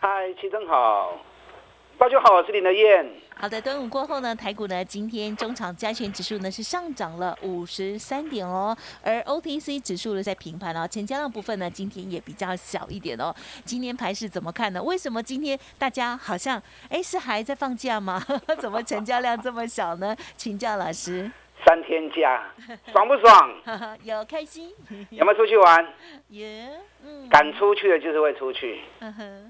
嗨，齐正好，大家好，我是林德燕。好的，端午过后呢，台股呢今天中场加权指数呢是上涨了五十三点哦，而 OTC 指数呢在平盘哦，成交量部分呢今天也比较小一点哦。今天盘是怎么看呢？为什么今天大家好像哎是还在放假吗？怎么成交量这么小呢？请教老师。三天假，爽不爽？有开心。有没有出去玩？有。嗯。敢出去的，就是会出去。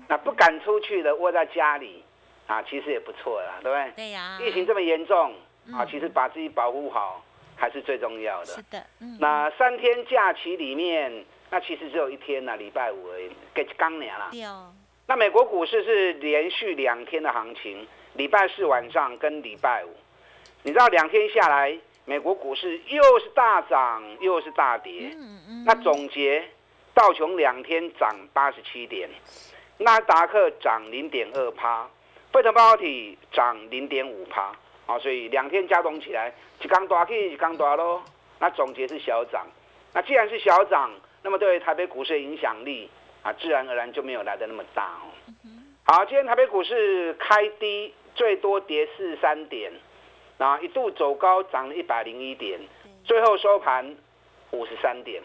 那不敢出去的，窝在家里，啊，其实也不错啦，对不对？对呀。疫情这么严重，啊，其实把自己保护好，还是最重要的。是的。那三天假期里面，那其实只有一天呢，礼拜五而已，给刚年了。那美国股市是连续两天的行情，礼拜四晚上跟礼拜五，你知道两天下来。美国股市又是大涨又是大跌，那总结道琼两天涨八十七点，纳达克涨零点二趴，费城半导体涨零点五趴，啊，所以两天加总起来一刚大起一刚大咯，那总结是小涨，那既然是小涨，那么对台北股市的影响力啊，自然而然就没有来的那么大哦。好，今天台北股市开低，最多跌四十三点。那一度走高，涨了一百零一点，最后收盘五十三点，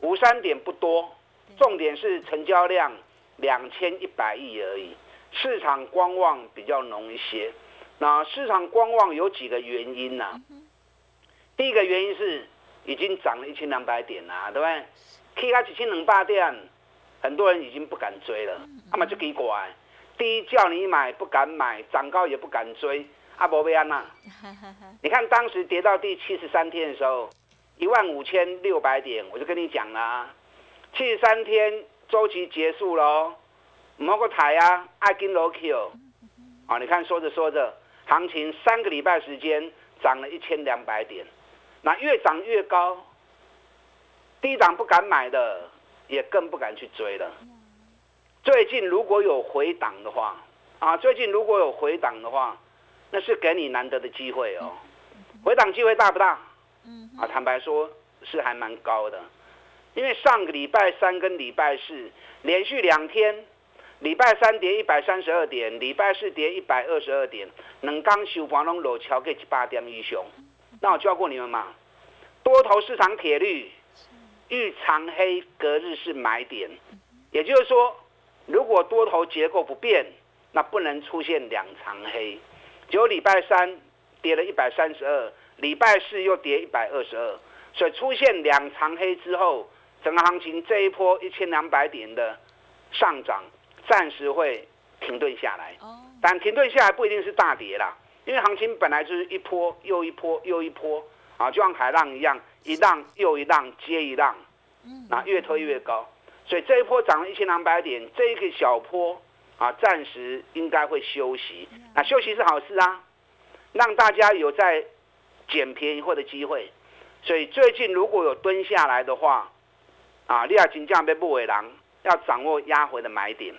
五三点不多，重点是成交量两千一百亿而已，市场观望比较浓一些。那市场观望有几个原因呢？第一个原因是已经涨了一千两百点啦，对不对？K 开几千两百点，很多人已经不敢追了，他们就给拐。第一叫你买不敢买，涨高也不敢追。阿伯贝安娜，你看当时跌到第七十三天的时候，一万五千六百点，我就跟你讲了，七十三天周期结束喽，某个台啊，爱跟罗 Q，啊，你看说着说着，行情三个礼拜时间涨了一千两百点，那越涨越高，低档不敢买的，也更不敢去追了。最近如果有回档的话，啊，最近如果有回档的话。那是给你难得的机会哦，回档机会大不大？嗯，啊，坦白说，是还蛮高的，因为上个礼拜三跟礼拜四连续两天，礼拜三跌一百三十二点，礼拜四跌一百二十二点，能刚收盘拢落桥给八点一雄。那我教过你们嘛，多头市场铁律，遇长黑隔日是买点，也就是说，如果多头结构不变，那不能出现两长黑。九礼拜三跌了一百三十二，礼拜四又跌一百二十二，所以出现两长黑之后，整个行情这一波一千两百点的上涨暂时会停顿下来。哦，但停顿下来不一定是大跌啦，因为行情本来就是一波又一波又一波啊，就像海浪一样，一浪又一浪接一浪，嗯，那越推越高，所以这一波涨了一千两百点，这一个小坡。啊，暂时应该会休息。那休息是好事啊，让大家有在捡便宜货的机会。所以最近如果有蹲下来的话，啊，利亚金价被不尾狼，要掌握压回的买点。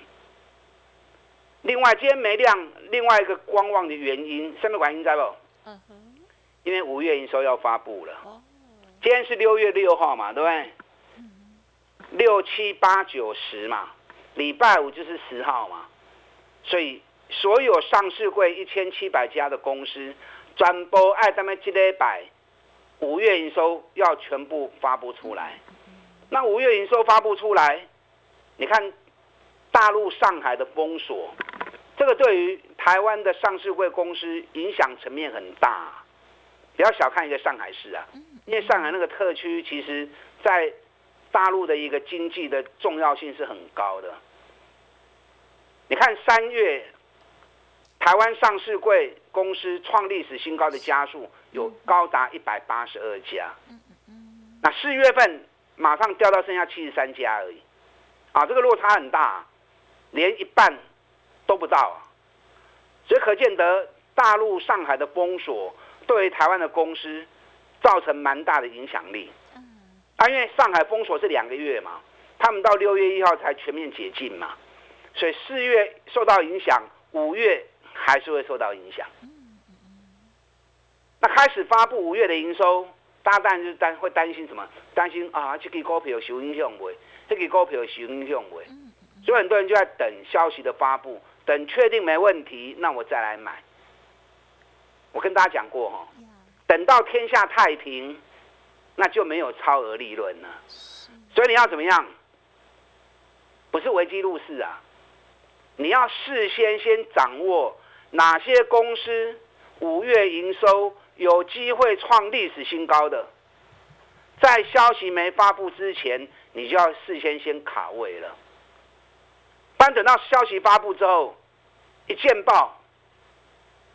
另外，今天没量，另外一个观望的原因，什么原因在不？嗯哼。因为五月营收要发布了。哦。今天是六月六号嘛，对不对？六七八九十嘛。礼拜五就是十号嘛，所以所有上市会一千七百家的公司，转播爱他们积累百五月营收要全部发布出来。那五月营收发布出来，你看大陆上海的封锁，这个对于台湾的上市会公司影响层面很大。不要小看一个上海市啊，因为上海那个特区，其实在大陆的一个经济的重要性是很高的。你看三月，台湾上市柜公司创历史新高的家数有高达一百八十二家，那四月份马上掉到剩下七十三家而已，啊，这个落差很大，连一半都不到啊，所以可见得大陆上海的封锁对台湾的公司造成蛮大的影响力。啊，因为上海封锁是两个月嘛，他们到六月一号才全面解禁嘛，所以四月受到影响，五月还是会受到影响。那开始发布五月的营收，大家当然就担会担心什么？担心啊，这个股票受影响不？这个股票受影响不？所以很多人就在等消息的发布，等确定没问题，那我再来买。我跟大家讲过哈，等到天下太平，那就没有超额利润了。所以你要怎么样？不是危机入市啊，你要事先先掌握哪些公司五月营收。有机会创历史新高的，在消息没发布之前，你就要事先先卡位了。不然等到消息发布之后，一见报，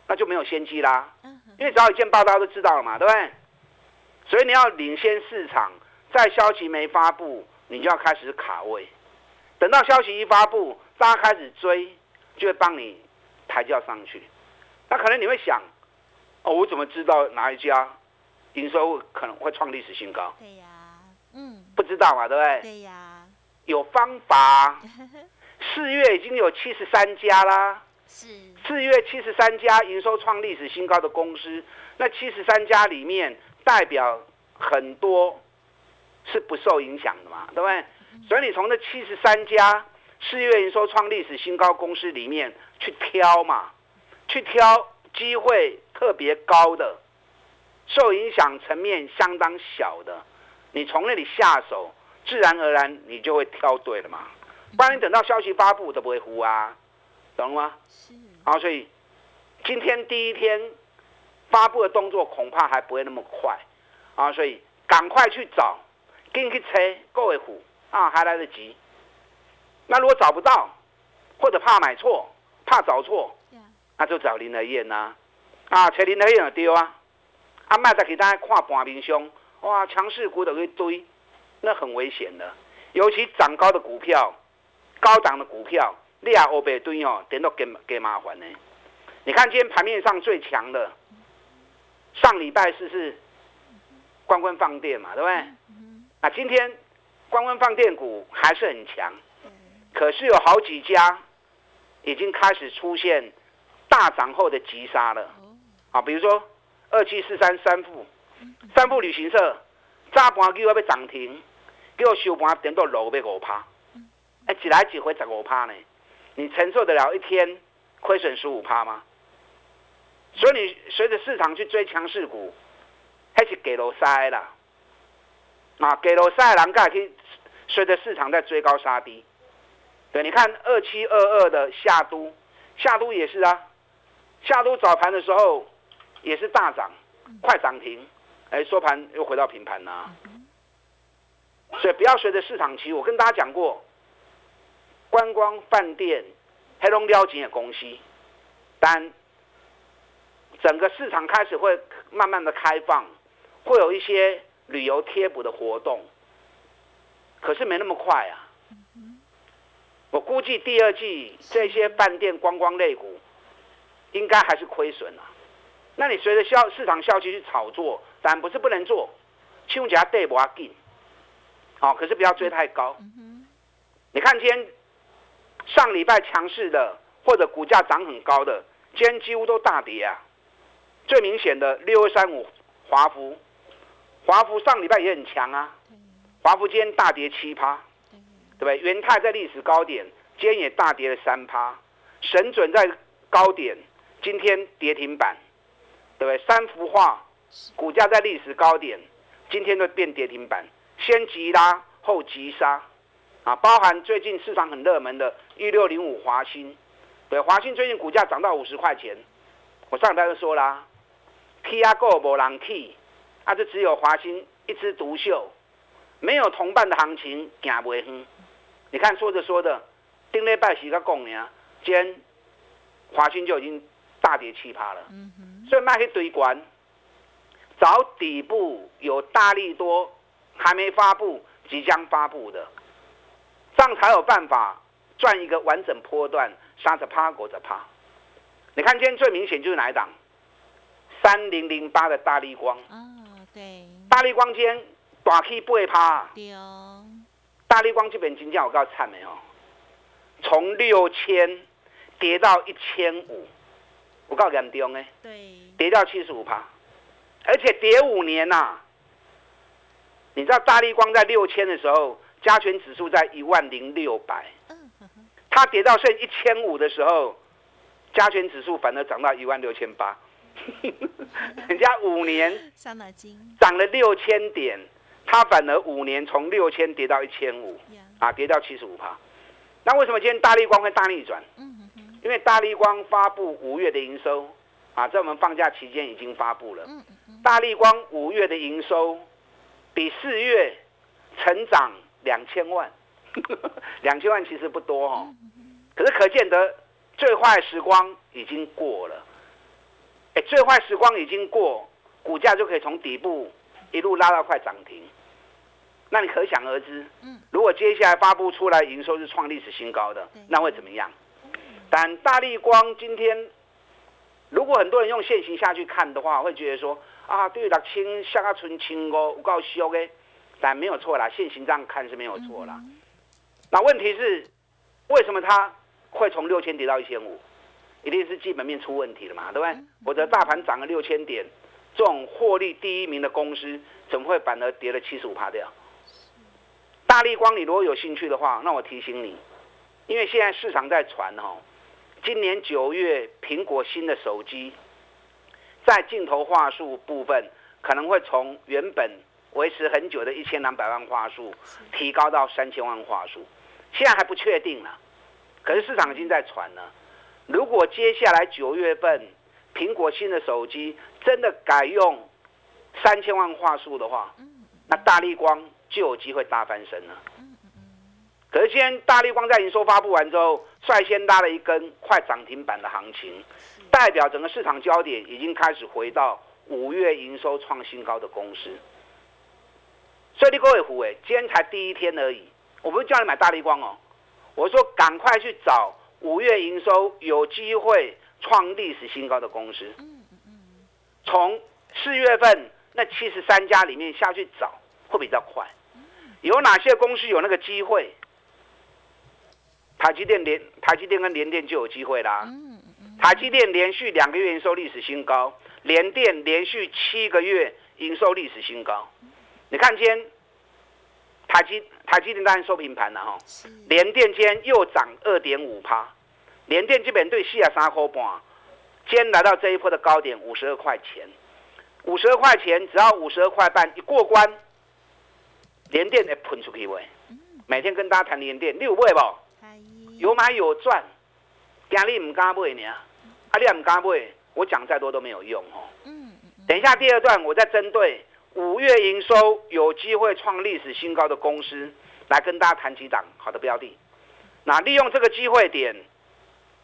那就没有先机啦。因为只要一见报，大家都知道了嘛，对不对？所以你要领先市场，在消息没发布，你就要开始卡位。等到消息一发布，大家开始追，就会帮你抬轿上去。那可能你会想。哦，我怎么知道哪一家营收可能会创历史新高？对呀，嗯，不知道嘛，对不对？对呀，有方法。四月已经有七十三家啦，是四月七十三家营收创历史新高的公司，那七十三家里面代表很多是不受影响的嘛，对不对？所以你从这七十三家四月营收创历史新高公司里面去挑嘛，去挑机会。特别高的，受影响层面相当小的，你从那里下手，自然而然你就会挑对了嘛。不然你等到消息发布都不会呼啊，懂了吗？是。啊，所以今天第一天发布的动作恐怕还不会那么快啊，所以赶快去找，给你去猜，各位虎啊，还来得及。那如果找不到，或者怕买错，怕找错，那就找林德燕呐。啊，找林德燕就对啊，啊，卖在其他看盘面上，哇，强势股都一堆，那很危险的。尤其涨高的股票，高档的股票，你也欧白堆哦，点到给给麻烦呢。你看今天盘面上最强的，上礼拜四是关关放电嘛，对不对？啊，今天关关放电股还是很强，可是有好几家已经开始出现大涨后的急杀了。啊，比如说二七四三三富，三富旅行社早盘叫我要涨停，叫我收盘点到六要五趴，哎，一来一回十五趴呢，你承受得了一天亏损十五趴吗？所以你随着市场去追强势股，还是给楼塞啦，啊，给罗塞人家去随着市场在追高杀低，对，你看二七二二的夏都，夏都也是啊，夏都早盘的时候。也是大涨，快涨停，哎，收盘又回到平盘啦。所以不要随着市场起。我跟大家讲过，观光饭店黑龙撩钱的公司，但整个市场开始会慢慢的开放，会有一些旅游贴补的活动，可是没那么快啊。我估计第二季这些饭店观光类股，应该还是亏损啊。那你随着消市场消息去炒作，但不是不能做，秋夹对不要进，好，可是不要追太高。你看今天上礼拜强势的或者股价涨很高的，今天几乎都大跌啊。最明显的六二三五华孚，华孚上礼拜也很强啊，华孚今天大跌七趴，不对？元泰在历史高点，今天也大跌了三趴，神准在高点，今天跌停板。对不对？三幅画，股价在历史高点，今天都变跌停板，先急拉后急杀，啊，包含最近市场很热门的一六零五华兴，对，华兴最近股价涨到五十块钱，我上礼拜就说啦，K 啊够无人 K，啊，就只有华兴一枝独秀，没有同伴的行情行不远。你看说着说着，丁礼拜时个讲呢，今天华兴就已经大跌七趴了。所以卖去堆管，找底部有大力多还没发布，即将发布的，这样才有办法赚一个完整波段，杀着趴，裹着趴。你看今天最明显就是哪一档？三零零八的大力光。啊，对。大力光今天短 K 不会趴。对哦。大力光这边金价我告诉惨没有？从六千跌到一千五，我告严重哎。对。跌到七十五趴，而且跌五年呐。你知道大力光在六千的时候，加权指数在一万零六百。它跌到剩一千五的时候，加权指数反而涨到一万六千八。人家五年涨了六千点，它反而五年从六千跌到一千五，啊，跌到七十五趴。那为什么今天大力光会大逆转？因为大力光发布五月的营收，啊，在我们放假期间已经发布了。大力光五月的营收比四月成长两千万。两千万其实不多哦，可是可见得最坏时光已经过了。哎，最坏时光已经过，股价就可以从底部一路拉到快涨停。那你可想而知，嗯，如果接下来发布出来营收是创历史新高的，那会怎么样？但大力光今天，如果很多人用现行下去看的话，会觉得说啊，对六千下个存清哦，有够俗的，但没有错啦，现行这样看是没有错啦。那问题是，为什么它会从六千跌到一千五？一定是基本面出问题了嘛，对不对？我的大盘涨了六千点，这种获利第一名的公司，怎么会反而跌了七十五趴掉？大力光，你如果有兴趣的话，那我提醒你，因为现在市场在传哦，今年九月苹果新的手机，在镜头话术部分可能会从原本维持很久的一千两百万话术，提高到三千万话术。现在还不确定呢，可是市场已经在传了。如果接下来九月份苹果新的手机真的改用三千万话术的话，那大力光就有机会大翻身了。可是今天大力光在营收发布完之后，率先拉了一根快涨停板的行情，代表整个市场焦点已经开始回到五月营收创新高的公司。所以你各位虎诶，今天才第一天而已。我不是叫你买大力光哦，我说赶快去找五月营收有机会创历史新高的公司。从四月份那七十三家里面下去找会比较快。有哪些公司有那个机会？台积电连台积电跟联电就有机会啦。台积电连续两个月营收历史新高，联电连续七个月营收历史新高。你看今天。台积台积电当然收平盘了哈，联电今天又涨二点五趴，联电基本对四啊三块半，今天来到这一波的高点五十二块钱，五十二块钱只要五十二块半一过关，联电会喷出去喂，每天跟大家谈连电，你有买不？有买有赚，今日唔敢买呢，啊你唔敢买，我讲再多都没有用哦。嗯，等一下第二段我再针对。五月营收有机会创历史新高的公司，来跟大家谈几档好的标的。那利用这个机会点，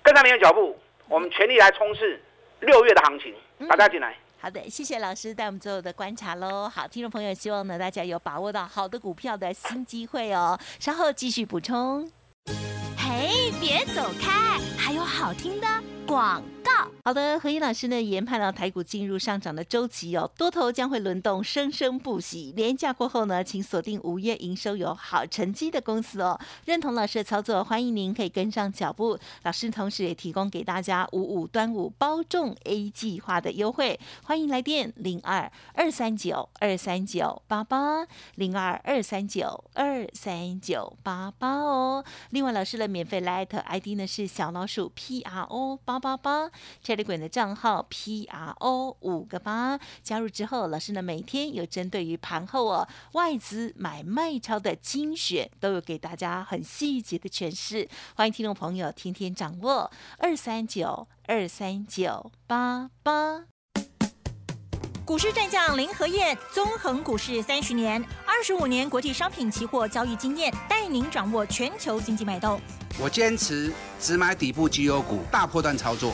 跟上您的脚步，我们全力来冲刺六月的行情。大家进来。好的，谢谢老师带我们最后的观察喽。好，听众朋友，希望呢大家有把握到好的股票的新机会哦。稍后继续补充。嘿，别走开，还有好听的广。好的，何燕老师呢研判了台股进入上涨的周期哦，多头将会轮动，生生不息。连假过后呢，请锁定五月营收有好成绩的公司哦。认同老师的操作，欢迎您可以跟上脚步。老师同时也提供给大家五五端午包中 A 计划的优惠，欢迎来电零二二三九二三九八八零二二三九二三九八八哦。另外，老师的免费 Light ID 呢是小老鼠 P R O 八八八。Telegram 的账号 P R O 五个八，加入之后，老师呢每天有针对于盘后哦外资买卖超的精选，都有给大家很细节的诠释。欢迎听众朋友天天掌握二三九二三九八八。股市战将林和燕，纵横股市三十年，二十五年国际商品期货交易经验，带您掌握全球经济脉动。我坚持只买底部绩优股，大波段操作。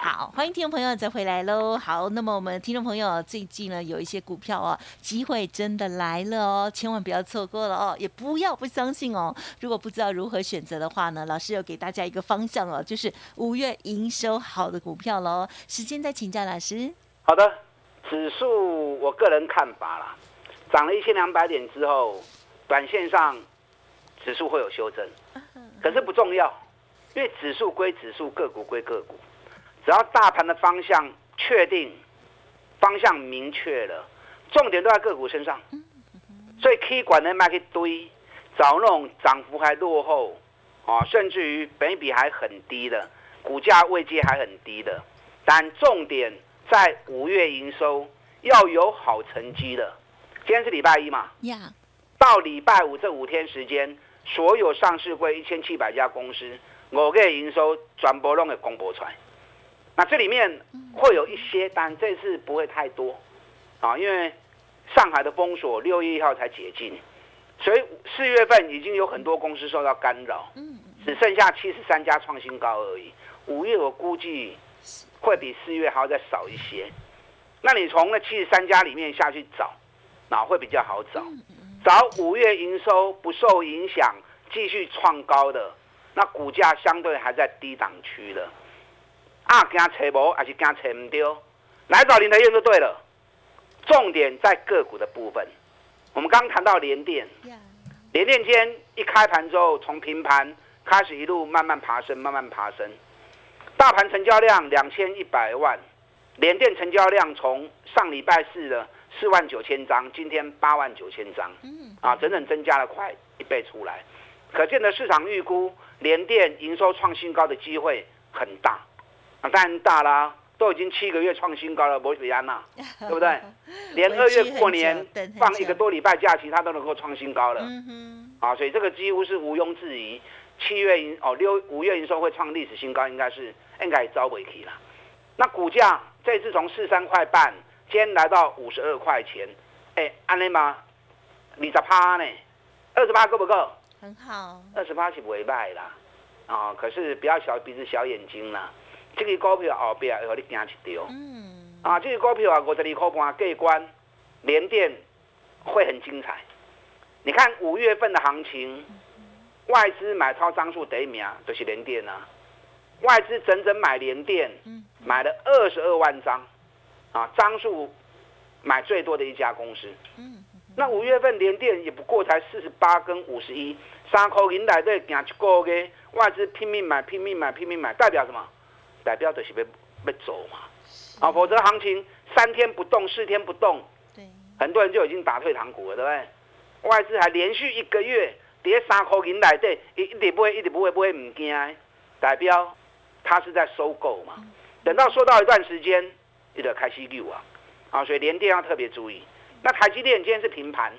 好，欢迎听众朋友再回来喽。好，那么我们听众朋友最近呢有一些股票哦，机会真的来了哦，千万不要错过了哦，也不要不相信哦。如果不知道如何选择的话呢，老师有给大家一个方向哦，就是五月营收好的股票喽。时间再请教老师。好的，指数我个人看法啦，涨了一千两百点之后，短线上指数会有修正，可是不重要，因为指数归指数，个股归个股。只要大盘的方向确定，方向明确了，重点都在个股身上，所以 K 管的卖一堆，找那种涨幅还落后，啊，甚至于本比还很低的，股价位阶还很低的，但重点在五月营收要有好成绩的。今天是礼拜一嘛？呀。到礼拜五这五天时间，所有上市会一千七百家公司，五月营收全部拢会公布出来。那这里面会有一些，但这次不会太多，啊，因为上海的封锁六月一号才解禁，所以四月份已经有很多公司受到干扰，只剩下七十三家创新高而已。五月我估计会比四月还要再少一些，那你从那七十三家里面下去找，哪会比较好找？找五月营收不受影响继续创高的，那股价相对还在低档区的。啊，惊找无还是惊找唔到？来找林德燕就对了。重点在个股的部分。我们刚谈到联电，联电间一开盘之后，从平盘开始一路慢慢爬升，慢慢爬升。大盘成交量两千一百万，联电成交量从上礼拜四的四万九千张，今天八万九千张，啊，整整增加了快一倍出来。可见的市场预估，联电营收创新高的机会很大。啊，当然大啦，都已经七个月创新高了，不比安娜，对不对？连二月过年放一个多礼拜假期，它都能够创新高了。啊，所以这个几乎是毋庸置疑。七月营哦，六五月营收会创历史新高，应该是应该招尾期了。那股价这次从四三块半，今天来到五十二块钱，哎，安利吗？二十趴呢？二十八够不够？很好。二十八是不会卖啦，啊，可是不要小鼻子小眼睛啦。这个股票后边会让你惊一跳。嗯。啊，这个股票啊，五十二块半过关，连电会很精彩。你看五月份的行情，外资买超张数第一名就是连电啊。外资整整买连电，买了二十二万张，啊，张数买最多的一家公司。嗯。那五月份连电也不过才四十八跟五十一，三块银来对行一个月，外资拼命买，拼命买，拼命买，代表什么？代表就是要要走嘛，啊，否则行情三天不动，四天不动，对，很多人就已经打退堂鼓了，对不对？外资还连续一个月跌三块银来底，一一直不会，一直不会，不会唔惊，代表他是在收购嘛。等到收到一段时间，你得开始溜啊，啊，所以连电要特别注意。那台积电今天是平盘，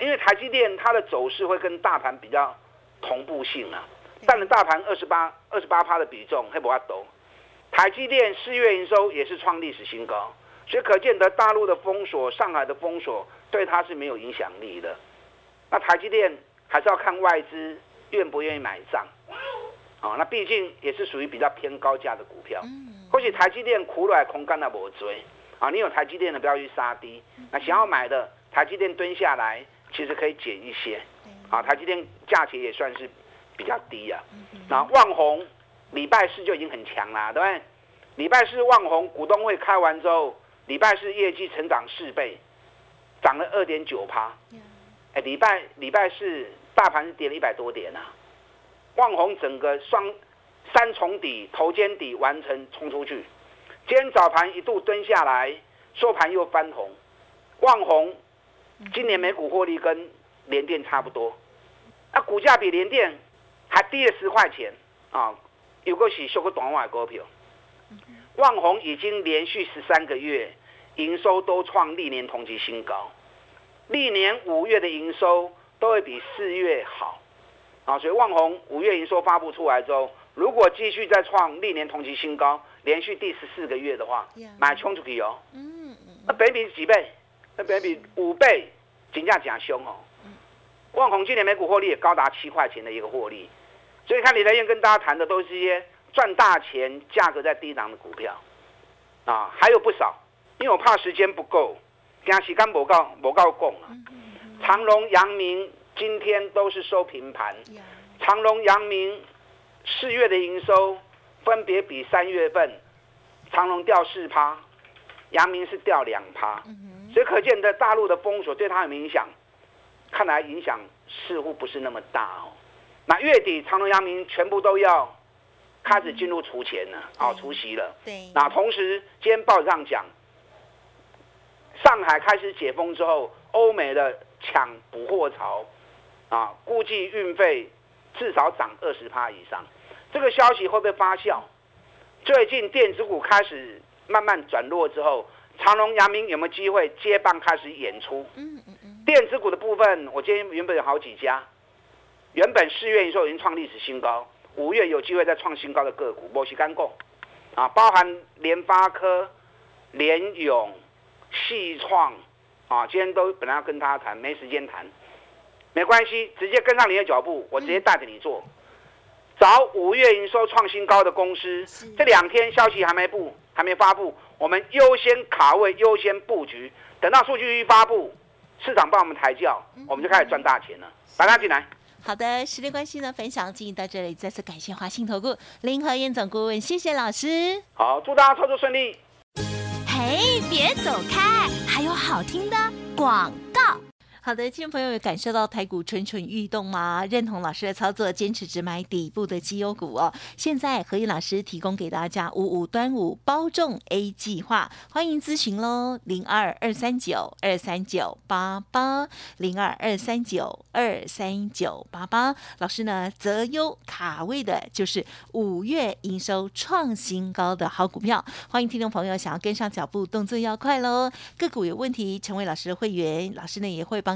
因为台积电它的走势会跟大盘比较同步性啊，占了大盘二十八二十八趴的比重，还不阿抖。台积电四月营收也是创历史新高，所以可见得大陆的封锁、上海的封锁对它是没有影响力的。那台积电还是要看外资愿不愿意买账，啊，那毕竟也是属于比较偏高价的股票。或许台积电苦来空干的不追啊，你有台积电的不要去杀低。那想要买的台积电蹲下来，其实可以减一些。啊，台积电价钱也算是比较低啊。那旺宏。礼拜四就已经很强啦，对不对？礼拜四旺宏股东会开完之后，礼拜四业绩成长四倍，涨了二点九趴。哎，礼拜礼拜四大盘跌了一百多点啊，旺宏整个双三重底、头肩底完成冲出去。今天早盘一度蹲下来，收盘又翻红。旺红今年每股获利跟联电差不多，啊，股价比联电还低了十块钱啊！有个是收个短外股票，旺红已经连续十三个月营收都创历年同期新高，历年五月的营收都会比四月好啊！所以旺红五月营收发布出来之后，如果继续再创历年同期新高，连续第十四个月的话，买冲出去哦。那北比几倍？那北比五倍，金价假凶哦。万宏今年每股获利也高达七块钱的一个获利，所以看李德燕跟大家谈的都是一些赚大钱、价格在低档的股票啊，还有不少。因为我怕时间不够，加时间不够，不够供啊。长隆、阳明今天都是收平盘，长隆、阳明四月的营收分别比三月份长隆掉四趴，阳明是掉两趴，所以可见的大陆的封锁对它有影响。看来影响似乎不是那么大哦。那月底长隆、阳明全部都要开始进入除钱了，哦，除息了。对。那同时，今天报纸上讲，上海开始解封之后，欧美的抢补货潮，啊，估计运费至少涨二十趴以上。这个消息会不会发酵？最近电子股开始慢慢转弱之后，长隆、阳明有没有机会接棒开始演出？嗯嗯。电子股的部分，我今天原本有好几家，原本四月营收已经创历史新高，五月有机会再创新高的个股，摩西干贡啊，包含联发科、联勇、细创啊，今天都本来要跟大家谈，没时间谈，没关系，直接跟上你的脚步，我直接带着你做，找五月营收创新高的公司，这两天消息还没布，还没发布，我们优先卡位，优先布局，等到数据一发布。市场帮我们抬轿，我们就开始赚大钱了。把它进来。好的，时间关系呢，分享进行到这里，再次感谢华信投顾林和燕总顾问，谢谢老师。好，祝大家操作顺利。嘿，别走开，还有好听的广告。好的，听众朋友有感受到台股蠢蠢欲动吗？认同老师的操作，坚持只买底部的绩优股哦。现在何燕老师提供给大家五五端午包中 A 计划，欢迎咨询喽，零二二三九二三九八八零二二三九二三九八八。老师呢择优卡位的就是五月营收创新高的好股票，欢迎听众朋友想要跟上脚步，动作要快喽。个股有问题，成为老师的会员，老师呢也会帮。